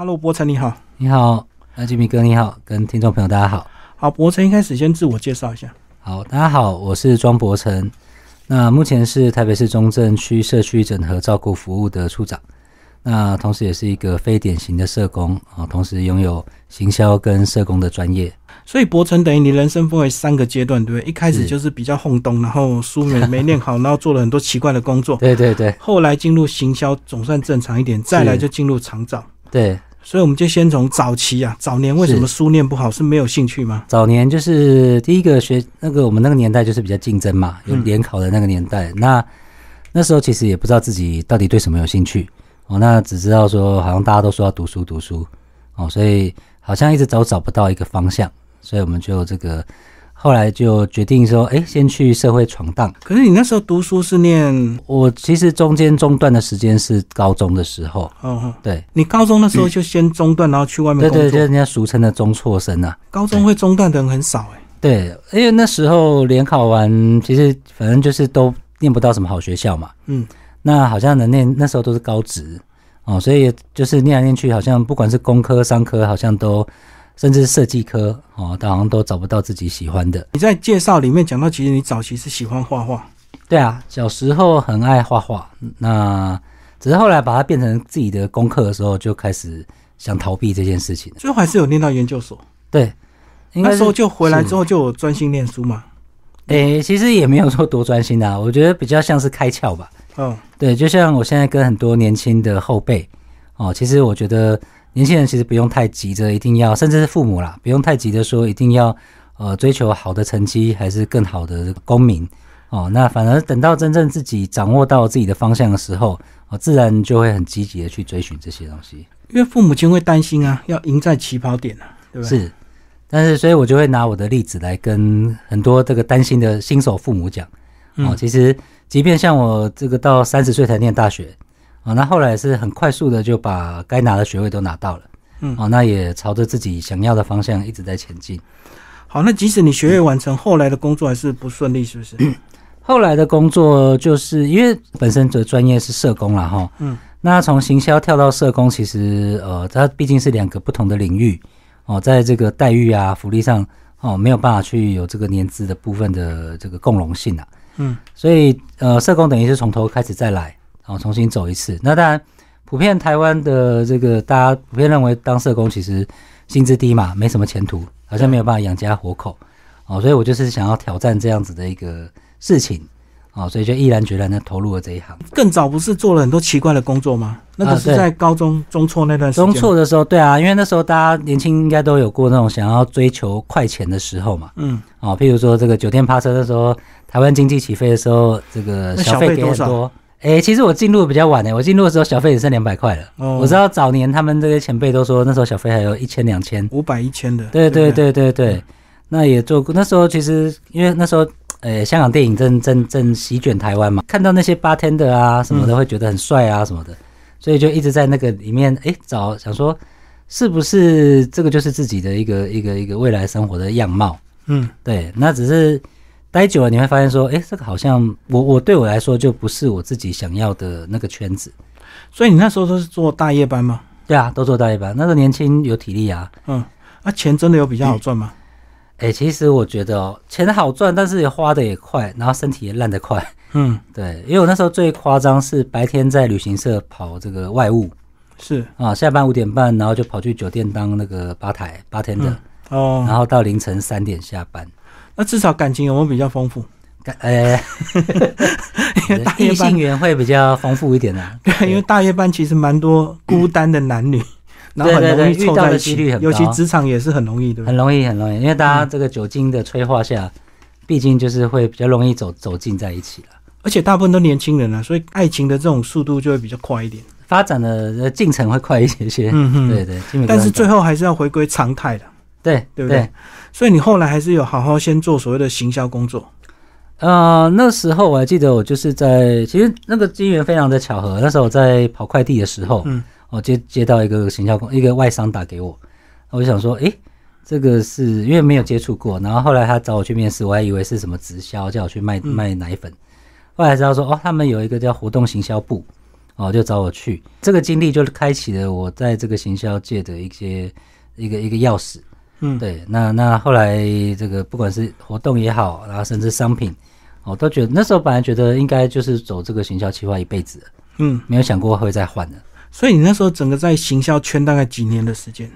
Hello，博成你好。你好，那吉米哥你好，跟听众朋友大家好。好，博成一开始先自我介绍一下。好，大家好，我是庄博成。那目前是台北市中正区社区整合照顾服务的处长。那同时也是一个非典型的社工啊，同时拥有行销跟社工的专业。所以博成等于你人生分为三个阶段，对不对？一开始就是比较轰动，然后书没没念好，然后做了很多奇怪的工作。对对对。后来进入行销总算正常一点，再来就进入厂长。对。所以我们就先从早期啊，早年为什么书念不好？是没有兴趣吗？早年就是第一个学那个我们那个年代就是比较竞争嘛，有联考的那个年代。那那时候其实也不知道自己到底对什么有兴趣哦，那只知道说好像大家都说要读书读书哦，所以好像一直都找不到一个方向，所以我们就这个。后来就决定说，哎，先去社会闯荡。可是你那时候读书是念，我其实中间中断的时间是高中的时候。哦，对，你高中的时候就先中断，然后去外面工作。对对，就是人家俗称的中辍生啊。高中会中断的人很少哎。对，因为那时候联考完，其实反正就是都念不到什么好学校嘛。嗯。那好像能念那时候都是高职哦，所以就是念来念去，好像不管是工科、商科，好像都。甚至设计科哦，好像都找不到自己喜欢的。你在介绍里面讲到，其实你早期是喜欢画画。对啊，小时候很爱画画，那只是后来把它变成自己的功课的时候，就开始想逃避这件事情。最后还是有念到研究所。对，那时候就回来之后就专心念书嘛。诶，其实也没有说多专心啊，我觉得比较像是开窍吧。嗯，对，就像我现在跟很多年轻的后辈哦，其实我觉得。年轻人其实不用太急着，一定要，甚至是父母啦，不用太急着说一定要，呃，追求好的成绩，还是更好的公民哦。那反而等到真正自己掌握到自己的方向的时候，哦，自然就会很积极的去追寻这些东西。因为父母亲会担心啊，要赢在起跑点啊，对吧？是，但是所以我就会拿我的例子来跟很多这个担心的新手父母讲，哦，其实即便像我这个到三十岁才念大学。啊，那后来是很快速的就把该拿的学位都拿到了，嗯，哦，那也朝着自己想要的方向一直在前进。好，那即使你学业完成，后来的工作还是不顺利，是不是？后来的工作就是因为本身的专业是社工了哈，嗯，那从行销跳到社工，其实呃，它毕竟是两个不同的领域哦，在这个待遇啊、福利上哦，没有办法去有这个年资的部分的这个共融性啊，嗯，所以呃，社工等于是从头开始再来。然后重新走一次。那当然，普遍台湾的这个大家普遍认为当社工其实薪资低嘛，没什么前途，好像没有办法养家活口。哦，所以我就是想要挑战这样子的一个事情。哦，所以就毅然决然的投入了这一行。更早不是做了很多奇怪的工作吗？那个是在高中中辍那段时间。中辍的时候，对啊，因为那时候大家年轻应该都有过那种想要追求快钱的时候嘛。嗯。哦，譬如说这个酒店趴车的时候，台湾经济起飞的时候，这个小费给很多。哎，其实我进入比较晚呢，我进入的时候小费也剩两百块了。哦，我知道早年他们这些前辈都说那时候小费还有一千两千，五百一千的。对对对对对，那也做过。那时候其实因为那时候，呃，香港电影正正正席卷台湾嘛，看到那些 bartender 啊什么的，会觉得很帅啊什么的，所以就一直在那个里面哎找，想说是不是这个就是自己的一个一个一个未来生活的样貌？嗯，对，那只是。待久了，你会发现说，哎，这个好像我我对我来说就不是我自己想要的那个圈子。所以你那时候都是做大夜班吗？对啊，都做大夜班。那时候年轻有体力啊。嗯，那钱真的有比较好赚吗？哎，其实我觉得哦，钱好赚，但是也花的也快，然后身体也烂得快。嗯，对，因为我那时候最夸张是白天在旅行社跑这个外务，是啊，下班五点半，然后就跑去酒店当那个吧台八天的哦，然后到凌晨三点下班。那至少感情有没有比较丰富？感呃，异性缘会比较丰富一点啊。对，因为大夜班其实蛮多孤单的男女，然后很容易凑在一起，尤其职场也是很容易，的很容易，很容易，因为大家这个酒精的催化下，毕竟就是会比较容易走走近在一起了。而且大部分都年轻人啊，所以爱情的这种速度就会比较快一点，发展的进程会快一些些。嗯哼，对对，但是最后还是要回归常态的。对，对不对？所以你后来还是有好好先做所谓的行销工作。呃，那时候我还记得，我就是在其实那个机缘非常的巧合。那时候我在跑快递的时候，嗯，我接接到一个行销工，一个外商打给我，我就想说，诶，这个是因为没有接触过，然后后来他找我去面试，我还以为是什么直销，叫我去卖卖奶粉。后来知道说，哦，他们有一个叫活动行销部，哦，就找我去。这个经历就开启了我在这个行销界的一些一个一个钥匙。嗯，对，那那后来这个不管是活动也好，然后甚至商品，我都觉得那时候本来觉得应该就是走这个行销企划一辈子，嗯，没有想过会再换的。所以你那时候整个在行销圈大概几年的时间？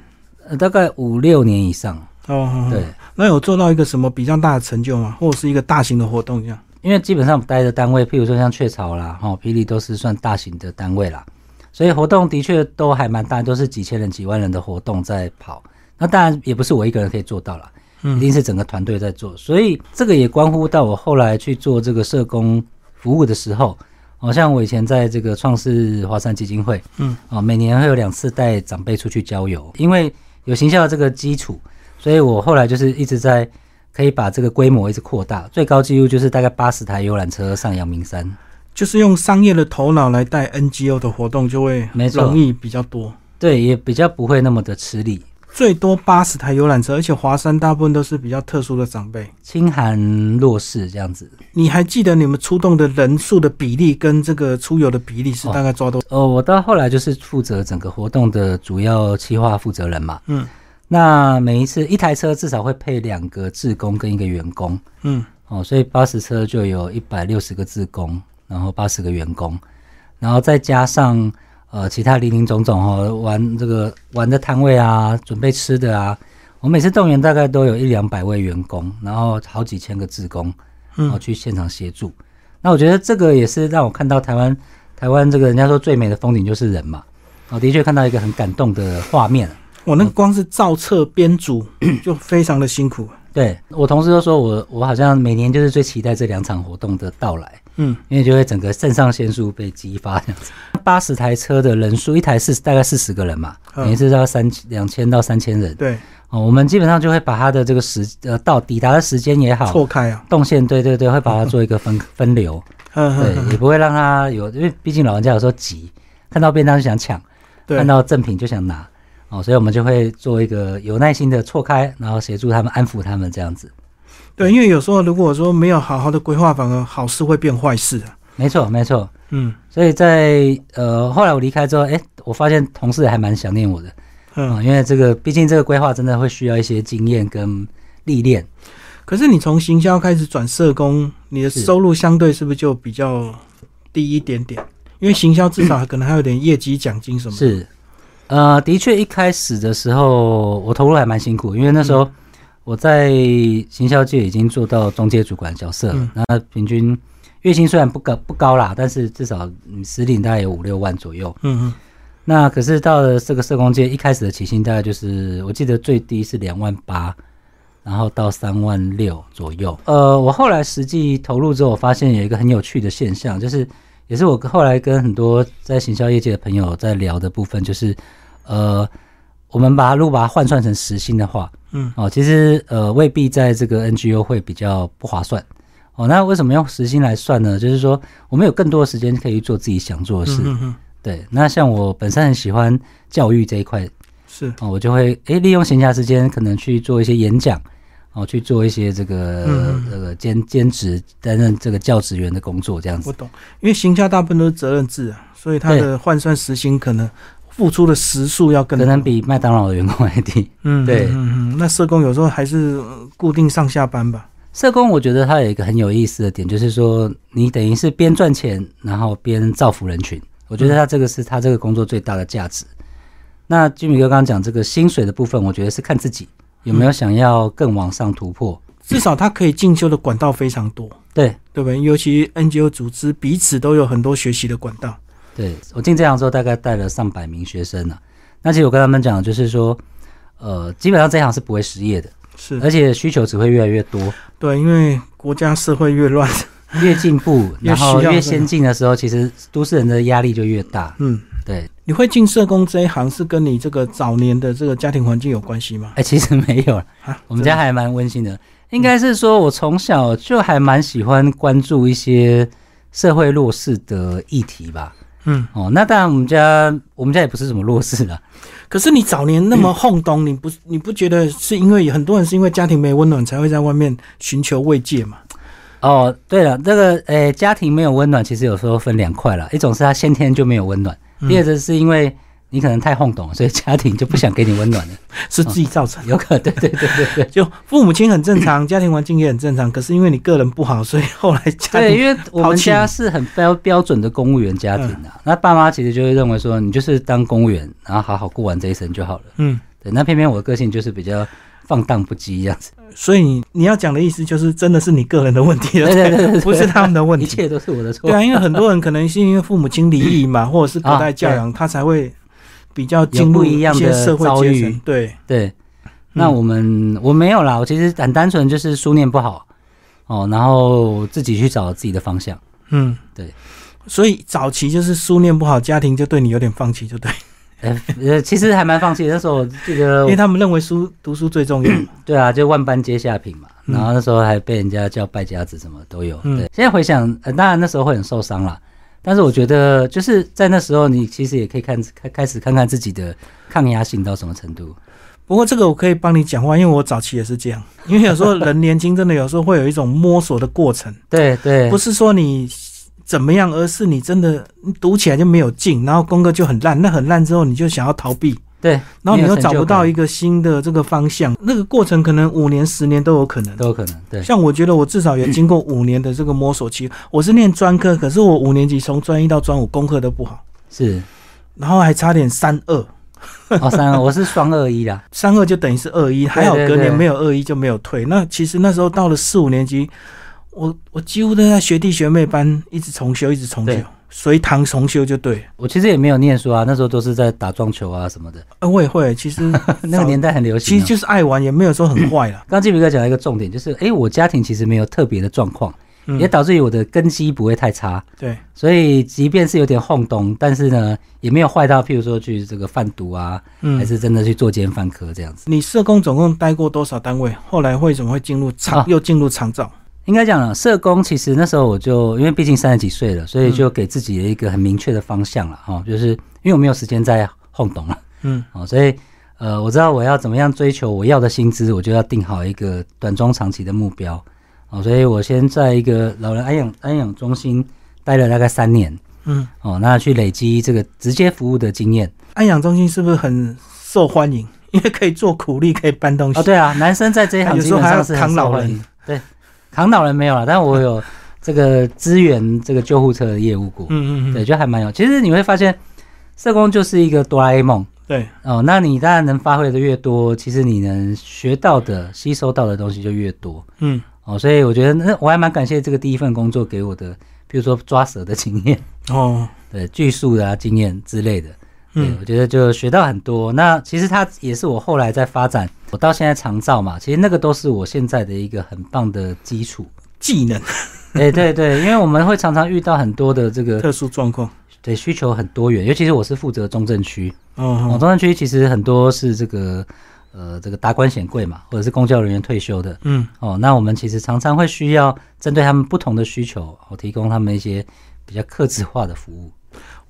呃，大概五六年以上。哦，对，那有做到一个什么比较大的成就吗？或者是一个大型的活动这样？因为基本上待的单位，譬如说像雀巢啦、哈霹雳都是算大型的单位啦，所以活动的确都还蛮大，都是几千人、几万人的活动在跑。那当然也不是我一个人可以做到了，一定是整个团队在做。所以这个也关乎到我后来去做这个社工服务的时候，好像我以前在这个创世华山基金会，嗯，啊，每年会有两次带长辈出去郊游，因为有行销这个基础，所以我后来就是一直在可以把这个规模一直扩大，最高纪录就是大概八十台游览车上阳明山，就是用商业的头脑来带 NGO 的活动，就会没错容易比较多。对，也比较不会那么的吃力。最多八十台游览车，而且华山大部分都是比较特殊的长辈。清寒弱势这样子。你还记得你们出动的人数的比例跟这个出游的比例是大概抓多少？哦，我到后来就是负责整个活动的主要企划负责人嘛。嗯，那每一次一台车至少会配两个志工跟一个员工。嗯，哦，所以八十车就有一百六十个志工，然后八十个员工，然后再加上呃其他零零总总哦，玩这个玩的摊位啊，准备吃的啊，我每次动员大概都有一两百位员工，然后好几千个职工，嗯哦去现场协助。那我觉得这个也是让我看到台湾台湾这个人家说最美的风景就是人嘛，我的确看到一个很感动的画面。我那个光是造册编组 就非常的辛苦。对我同事都说我我好像每年就是最期待这两场活动的到来，嗯，因为就会整个肾上腺素被激发这样子。八十台车的人数，一台是大概四十个人嘛，嗯等于是要三两千到三千人对，哦。我们基本上就会把它的这个时呃到抵达的时间也好，错开啊。动线对对对，会把它做一个分 分流，嗯对，嗯也不会让他有，因为毕竟老人家有时候急，看到便当就想抢，看到赠品就想拿哦，所以我们就会做一个有耐心的错开，然后协助他们安抚他们这样子。对，因为有时候如果说没有好好的规划，反而好事会变坏事啊。没错，没错。嗯所以在呃后来我离开之后，哎，我发现同事还蛮想念我的啊、嗯。因为这个毕竟这个规划真的会需要一些经验跟历练。可是你从行销开始转社工，你的收入相对是不是就比较低一点点？因为行销至少可能还有点业绩奖金什么的。是，呃，的确一开始的时候我投入还蛮辛苦，因为那时候我在行销界已经做到中介主管角色了嗯，那平均月薪虽然不高不高啦，但是至少你实领大概有五六万左右。嗯嗯那可是到了这个社工界，一开始的起薪大概就是，我记得最低是两万八，然后到三万六左右。呃，我后来实际投入之后，我发现有一个很有趣的现象，就是也是我后来跟很多在行销业界的朋友在聊的部分，就是呃，我们把它如果把它换算成时薪的话，嗯，哦，其实呃未必在这个 NGO 会比较不划算。哦，那为什么用时薪来算呢？就是说我们有更多的时间可以去做自己想做的事。嗯嗯，对，那像我本身很喜欢教育这一块是哦，我就会诶利用闲暇时间，可能去做一些演讲，哦，去做一些这个、嗯这个兼兼职，担任这个教职员的工作，这样子。我懂。因为行销大部分都是责任制啊，所以它的换算时薪可能付出的时数要更多可能比麦当劳的员工还低。嗯对嗯嗯，那社工有时候还是呃固定上下班吧。社工我觉得他有一个很有意思的点，就是说你等于是边赚钱，然后边造福人群。我觉得他这个是他这个工作最大的价值。那金米哥刚刚讲这个薪水的部分，我觉得是看自己有没有想要更往上突破。至少他可以进修的管道非常多，对，对不对？尤其 NGO 组织彼此都有很多学习的管道。对我进这行之后，大概带了上百名学生呢、那其实我跟他们讲，就是说，呃，基本上这一行是不会失业的，是而且需求只会越来越多。对，因为国家社会越乱，越进步，然后越先进的时候，其实都市人的压力就越大。嗯，对，你会进社工这一行是跟你这个早年的这个家庭环境有关系吗？哎，其实没有，啊，我们家还蛮温馨的。应该是说，我从小就还蛮喜欢关注一些社会弱势的议题吧。嗯，哦，那当然，我们家我们家也不是什么弱势的。可是你早年那么轰动，你不你不觉得是因为很多人是因为家庭没温暖才会在外面寻求慰藉吗？哦，对了，这个诶，家庭没有温暖，其实有时候分两块了，一种是他先天就没有温暖，第二个是因为。你可能太晃动，所以家庭就不想给你温暖了，是自己造成。有可 能，对对对对对，就父母亲很正常，家庭环境也很正常，可是因为你个人不好，所以后来家 对，因为我们家是很标标准的公务员家庭的，那爸妈其实就会认为说，你就是当公务员，然后好好过完这一生就好了。嗯，对。那偏偏我的个性就是比较放荡不羁这样子，所以你你要讲的意思就是，真的是你个人的问题了，对对对，不是他们的问题，一切都是我的错。对啊，因为很多人可能是因为父母亲离异嘛，或者是隔代教养，他才会。比较进入一样的社会阶层，对对。那我们我没有啦，我其实很单纯，就是书念不好哦，然后自己去找自己的方向。嗯，对。所以早期就是书念不好，家庭就对你有点放弃，就对。呃，其实还蛮放弃。那时候这个，因为他们认为书读书最重要。对啊，就万般皆下品嘛。然后那时候还被人家叫败家子，什么都有。对，现在回想，当然那时候会很受伤了。但是我觉得，就是在那时候，你其实也可以看开开始看看自己的抗压性到什么程度。不过这个我可以帮你讲话，因为我早期也是这样。因为有时候人年轻，真的有时候会有一种摸索的过程。对对，不是说你怎么样，而是你真的读起来就没有劲，然后功课就很烂。那很烂之后，你就想要逃避。对，然后你又找不到一个新的这个方向，那个过程可能五年、十年都有可能，都有可能。对，像我觉得我至少也经过五年的这个摸索期。我是念专科，可是我五年级从专一到专五功课都不好，是，然后还差点三二。哦，三二，我是双二一啦，三二就等于是二一，还好隔年没有二一就没有退。那其实那时候到了四五年级，我我几乎都在学弟学妹班一直重修，一直重修。随堂重修就对，我其实也没有念书啊，那时候都是在打撞球啊什么的。呃，我也会，其实 那个年代很流行，其实就是爱玩，也没有说很坏了。刚季比哥讲了一个重点，就是哎，我家庭其实没有特别的状况，也导致于我的根基不会太差。对，所以即便是有点晃动，但是呢，也没有坏到，譬如说去这个贩毒啊，还是真的去做奸犯科这样子。你社工总共待过多少单位？后来为什么会进入长，又进入长照？应该讲了，社工其实那时候我就因为毕竟三十几岁了，所以就给自己一个很明确的方向了哈，就是因为我没有时间再晃动了，嗯，哦，所以呃，我知道我要怎么样追求我要的薪资，我就要定好一个短中长期的目标，哦，所以我先在一个老人安养安养中心待了大概三年，嗯，哦，那去累积这个直接服务的经验。安养中心是不是很受欢迎？因为可以做苦力，可以搬东西。哦，对啊，男生在这一行基本上是很受欢迎，对。扛倒人没有了，但我有 这个支援这个救护车的业务过，嗯嗯嗯，对，就还蛮有。其实你会发现，社工就是一个哆啦 A 梦，对哦。那你当然能发挥的越多，其实你能学到的、吸收到的东西就越多，嗯哦。所以我觉得，那我还蛮感谢这个第一份工作给我的，比如说抓蛇的经验哦，对，锯树的经验之类的。嗯，我觉得就学到很多。那其实它也是我后来在发展，我到现在常照嘛，其实那个都是我现在的一个很棒的基础技能。哎，对对，因为我们会常常遇到很多的这个特殊状况，对需求很多元。尤其是我是负责中正区，哦，中正区其实很多是这个呃这个达官显贵嘛，或者是公教人员退休的，嗯，哦，那我们其实常常会需要针对他们不同的需求，我提供他们一些比较克制化的服务。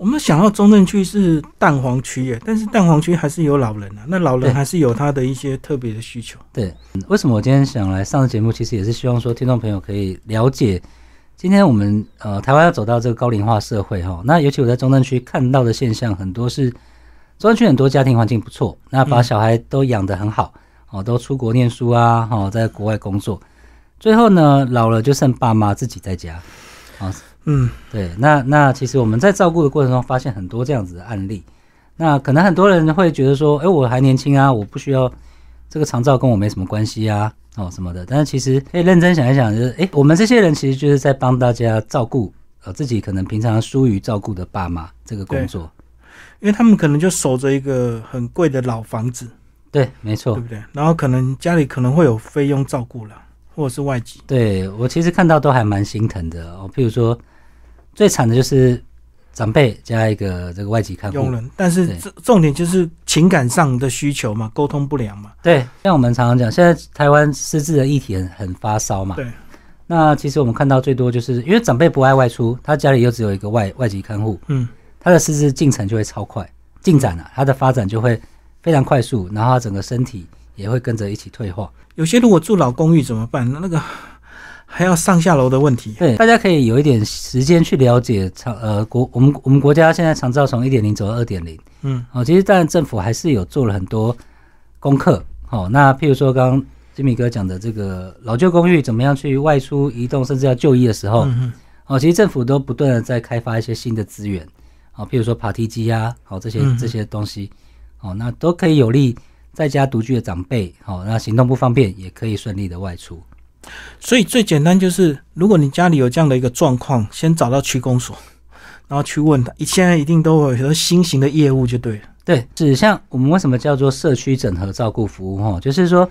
我们想要中正区是蛋黄区耶，但是蛋黄区还是有老人啊，那老人还是有他的一些特别的需求。对，为什么我今天想来上节目？其实也是希望说，听众朋友可以了解，今天我们呃台湾要走到这个高龄化社会哈，那尤其我在中正区看到的现象很多是，中正区很多家庭环境不错，那把小孩都养得很好哦，都出国念书啊，哦，在国外工作，最后呢老了就剩爸妈自己在家啊。嗯，对，那那其实我们在照顾的过程中发现很多这样子的案例，那可能很多人会觉得说，哎，我还年轻啊，我不需要这个长照跟我没什么关系啊，哦什么的。但是其实可以认真想一想，就是哎，我们这些人其实就是在帮大家照顾呃自己可能平常疏于照顾的爸妈这个工作，因为他们可能就守着一个很贵的老房子，对，没错，对不对？然后可能家里可能会有费用照顾了，或者是外籍。对我其实看到都还蛮心疼的哦，譬如说。最惨的就是长辈加一个这个外籍看护，但是重重点就是情感上的需求嘛，沟通不良嘛。对，像我们常常讲，现在台湾失智的议题很很发烧嘛。对，那其实我们看到最多就是因为长辈不爱外出，他家里又只有一个外外籍看护，嗯，他的失智进程就会超快，进展啊，他的发展就会非常快速，然后他整个身体也会跟着一起退化。有些如果住老公寓怎么办？那那个。还要上下楼的问题。对，大家可以有一点时间去了解长呃国我们我们国家现在长照从一点零走到二点零，嗯，哦，其实当然政府还是有做了很多功课。好，那譬如说刚刚金米哥讲的这个老旧公寓怎么样去外出移动，甚至要就医的时候，嗯哦，其实政府都不断的在开发一些新的资源，哦，譬如说爬梯机啊，好这些这些东西，哦，那都可以有利在家独居的长辈，好，那行动不方便也可以顺利的外出。所以最简单就是，如果你家里有这样的一个状况，先找到区公所，然后去问他。现在一定都有很多新型的业务，就对了。对，指向我们为什么叫做社区整合照顾服务？哈，就是说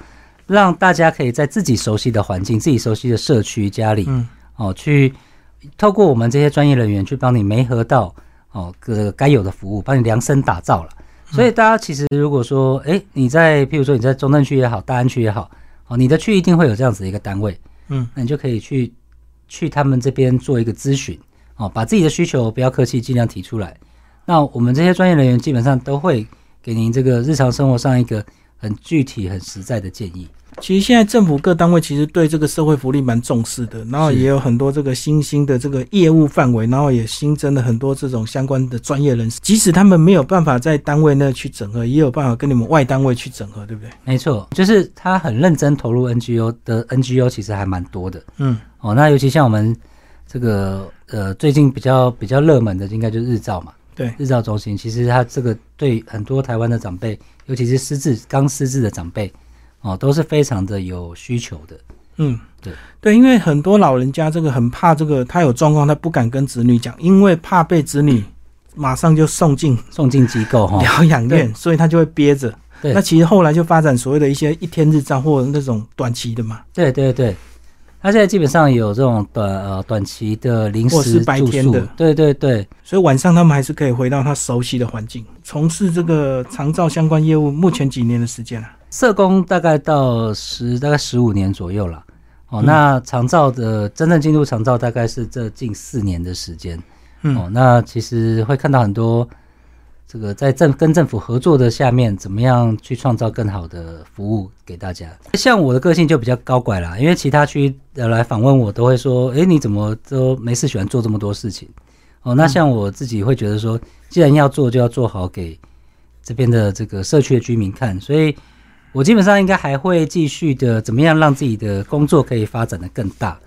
让大家可以在自己熟悉的环境、自己熟悉的社区家里，嗯，哦，去透过我们这些专业人员去帮你媒合到哦个该有的服务，帮你量身打造了。所以大家其实如果说，哎，你在譬如说你在中正区也好，大安区也好。哦，你的区一定会有这样子一个单位，嗯，那你就可以去去他们这边做一个咨询，哦，把自己的需求不要客气，尽量提出来。那我们这些专业人员基本上都会给您这个日常生活上一个很具体、很实在的建议。其实现在政府各单位其实对这个社会福利蛮重视的，然后也有很多这个新兴的这个业务范围，然后也新增了很多这种相关的专业人士。即使他们没有办法在单位内去整合，也有办法跟你们外单位去整合，对不对？没错，就是他很认真投入 NGO 的 NGO，其实还蛮多的。嗯，哦，那尤其像我们这个呃最近比较比较热门的，应该就是日照嘛。对，日照中心，其实它这个对很多台湾的长辈，尤其是失智刚失智的长辈。哦，都是非常的有需求的。嗯，对对，因为很多老人家这个很怕这个，他有状况，他不敢跟子女讲，因为怕被子女马上就送进送进机构哈 疗养院，所以他就会憋着。那其实后来就发展所谓的一些一天日照或者那种短期的嘛。对对对，他现在基本上有这种短呃短期的临时白天的。对对对，所以晚上他们还是可以回到他熟悉的环境，从事这个长照相关业务。目前几年的时间了。社工大概到十大概十五年左右了，哦，那长照的真正进入长照大概是这近四年的时间，哦，那其实会看到很多这个在政跟政府合作的下面，怎么样去创造更好的服务给大家。像我的个性就比较高拐啦，因为其他区来访问我都会说，哎，你怎么都没事喜欢做这么多事情？哦，那像我自己会觉得说，既然要做，就要做好给这边的这个社区的居民看，所以。我基本上应该还会继续的，怎么样让自己的工作可以发展的更大？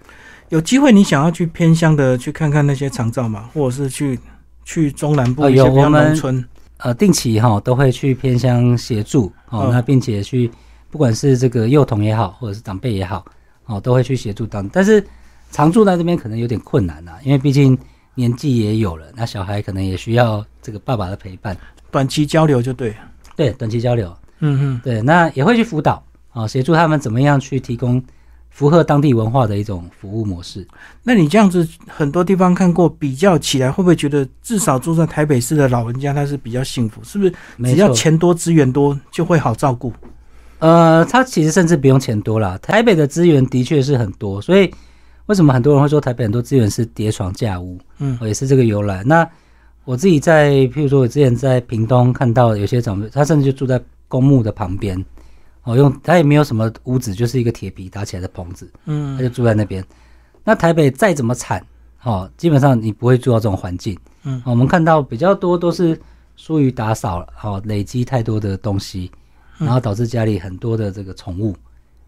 有机会你想要去偏乡的去看看那些长照嘛，或者是去去中南部一些农村，呃，定期哈都会去偏乡协助哦，那并且去不管是这个幼童也好，或者是长辈也好，哦，都会去协助当。但是常住在这边可能有点困难呐，因为毕竟年纪也有了，那小孩可能也需要这个爸爸的陪伴，短期交流就对，对，短期交流。嗯嗯，对，那也会去辅导啊，协助他们怎么样去提供符合当地文化的一种服务模式。那你这样子很多地方看过，比较起来，会不会觉得至少住在台北市的老人家他是比较幸福？是不是？只要钱多资源多就会好照顾？呃，他其实甚至不用钱多啦，台北的资源的确是很多，所以为什么很多人会说台北很多资源是叠床架屋？嗯，也是这个由来。那我自己在，譬如说我之前在屏东看到有些长辈，他甚至就住在。公墓的旁边，哦，用他也没有什么屋子，就是一个铁皮搭起来的棚子，嗯，他就住在那边。那台北再怎么惨，哦，基本上你不会住到这种环境，嗯，我们看到比较多都是疏于打扫，哦，累积太多的东西，然后导致家里很多的这个宠物，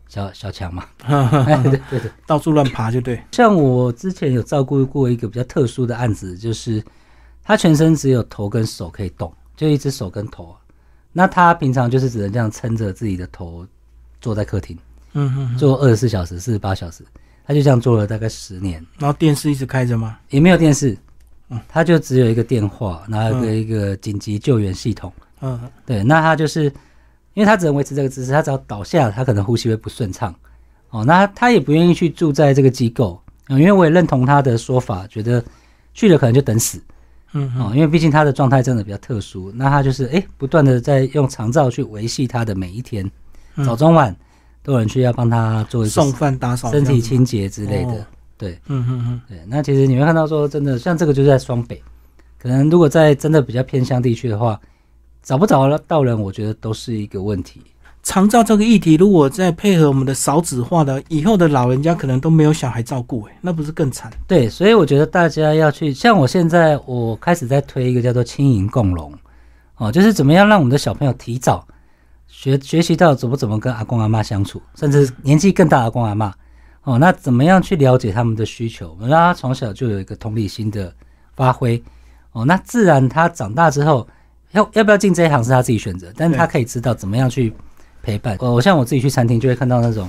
小小强嘛，对对对，到处乱爬就对。像我之前有照顾过一个比较特殊的案子，就是他全身只有头跟手可以动，就一只手跟头。那他平常就是只能这样撑着自己的头坐在客厅，嗯哼，坐二十四小时、四十八小时，他就这样坐了大概十年。然后电视一直开着吗？也没有电视，嗯，他就只有一个电话，然后一个紧急救援系统，嗯，对。那他就是因为他只能维持这个姿势，他只要倒下，他可能呼吸会不顺畅。哦，那他也不愿意去住在这个机构，嗯因为我也认同他的说法，觉得去了可能就等死。嗯，哦，因为毕竟他的状态真的比较特殊，那他就是哎，不断的在用长照去维系他的每一天，早中晚都有人去要帮他做送饭、打扫、身体清洁之类的。对，嗯嗯嗯，对。那其实你会看到说，真的像这个就是在双北，可能如果在真的比较偏乡地区的话，找不找到人，我觉得都是一个问题。长照这个议题，如果再配合我们的少子化的，以后的老人家可能都没有小孩照顾，哎，那不是更惨？对，所以我觉得大家要去，像我现在我开始在推一个叫做轻盈共融，哦，就是怎么样让我们的小朋友提早学学习到怎么怎么跟阿公阿妈相处，甚至年纪更大的阿公阿妈，哦，那怎么样去了解他们的需求，让他从小就有一个同理心的发挥，哦，那自然他长大之后要要不要进这一行是他自己选择，但是他可以知道怎么样去。陪伴，我像我自己去餐厅就会看到那种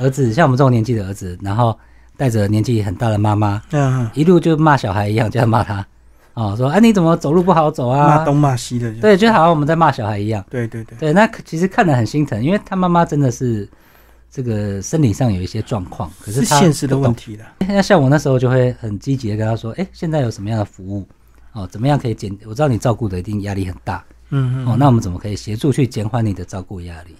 儿子，像我们这种年纪的儿子，然后带着年纪很大的妈妈，嗯，一路就骂小孩一样，就要骂他，哦，说哎你怎么走路不好走啊？骂东骂西的，对，就好像我们在骂小孩一样。对对对，对，那其实看得很心疼，因为他妈妈真的是这个生理上有一些状况，可是现实的问题了。那像我那时候就会很积极的跟他说，哎，现在有什么样的服务？哦，怎么样可以减？我知道你照顾的一定压力很大。嗯，哦，那我们怎么可以协助去减缓你的照顾压力？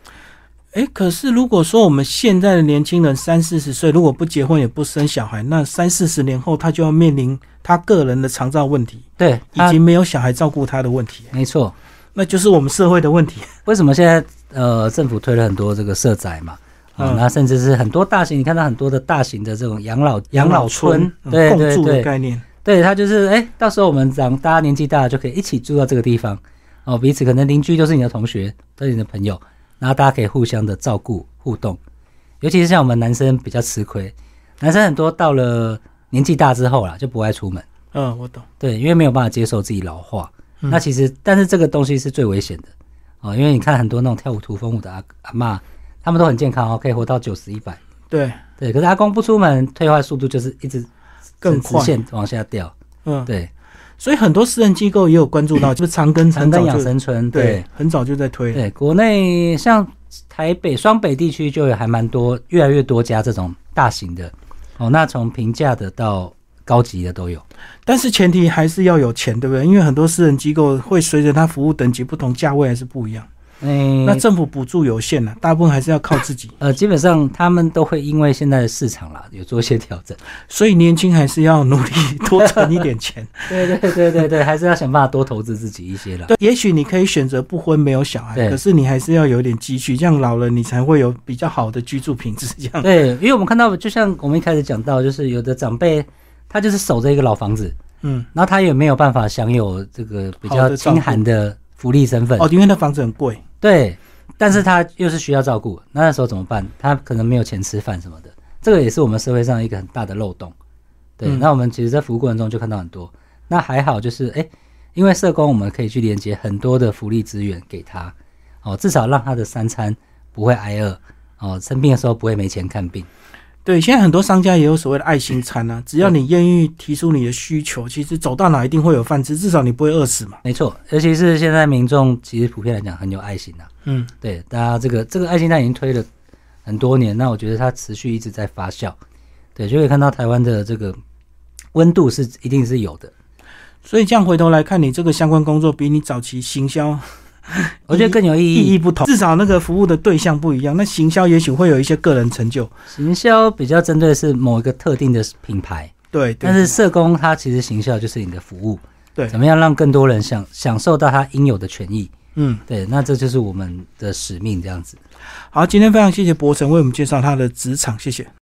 哎，可是如果说我们现在的年轻人三四十岁，如果不结婚也不生小孩，那三四十年后他就要面临他个人的长照问题，对，以及没有小孩照顾他的问题。没错，那就是我们社会的问题。为什么现在呃政府推了很多这个社宅嘛？啊，那甚至是很多大型，你看到很多的大型的这种养老养老村，对对对，概念，对他就是哎，到时候我们长大家年纪大了就可以一起住到这个地方。哦，彼此可能邻居都是你的同学，都是你的朋友，然后大家可以互相的照顾互动。尤其是像我们男生比较吃亏，男生很多到了年纪大之后啦，就不爱出门。嗯，我懂。对，因为没有办法接受自己老化。那其实，但是这个东西是最危险的哦，因为你看很多那种跳舞土风舞的阿阿妈，他们都很健康哦，可以活到九十一百。对对，可是阿公不出门，退化速度就是一直更直，线往下掉。嗯，对。所以很多私人机构也有关注到，就是长庚长庚养生村，对，很早就在推。对，国内像台北、双北地区就有还蛮多，越来越多家这种大型的。哦，那从平价的到高级的都有，但是前提还是要有钱，对不对？因为很多私人机构会随着它服务等级不同，价位还是不一样。嗯，那政府补助有限了，大部分还是要靠自己。呃，基本上他们都会因为现在的市场啦，有做一些调整，所以年轻还是要努力多存一点钱。对对对对对，还是要想办法多投资自己一些了。对，也许你可以选择不婚没有小孩，可是你还是要有点积蓄，这样老了你才会有比较好的居住品质。这样对，因为我们看到，就像我们一开始讲到，就是有的长辈他就是守着一个老房子，嗯，然后他也没有办法享有这个比较清寒的福利身份。哦，因为那房子很贵。对，但是他又是需要照顾，那那时候怎么办？他可能没有钱吃饭什么的，这个也是我们社会上一个很大的漏洞。对，那我们其实，在服务过程中就看到很多。那还好，就是哎，因为社工，我们可以去连接很多的福利资源给他，哦，至少让他的三餐不会挨饿，哦，生病的时候不会没钱看病。对，现在很多商家也有所谓的爱心餐啊，只要你愿意提出你的需求，其实走到哪一定会有饭吃，至少你不会饿死嘛。没错，尤其是现在民众其实普遍来讲很有爱心呐。嗯，对，大家这个这个爱心餐已经推了很多年，那我觉得它持续一直在发酵。对，就可以看到台湾的这个温度是一定是有的。所以这样回头来看，你这个相关工作比你早期行销。我觉得更有意义，意义不同，至少那个服务的对象不一样。那行销也许会有一些个人成就，行销比较针对是某一个特定的品牌，对。但是社工他其实行销就是你的服务，对，怎么样让更多人享享受到他应有的权益？嗯，对。那这就是我们的使命，这样子。好，今天非常谢谢博成为我们介绍他的职场，谢谢。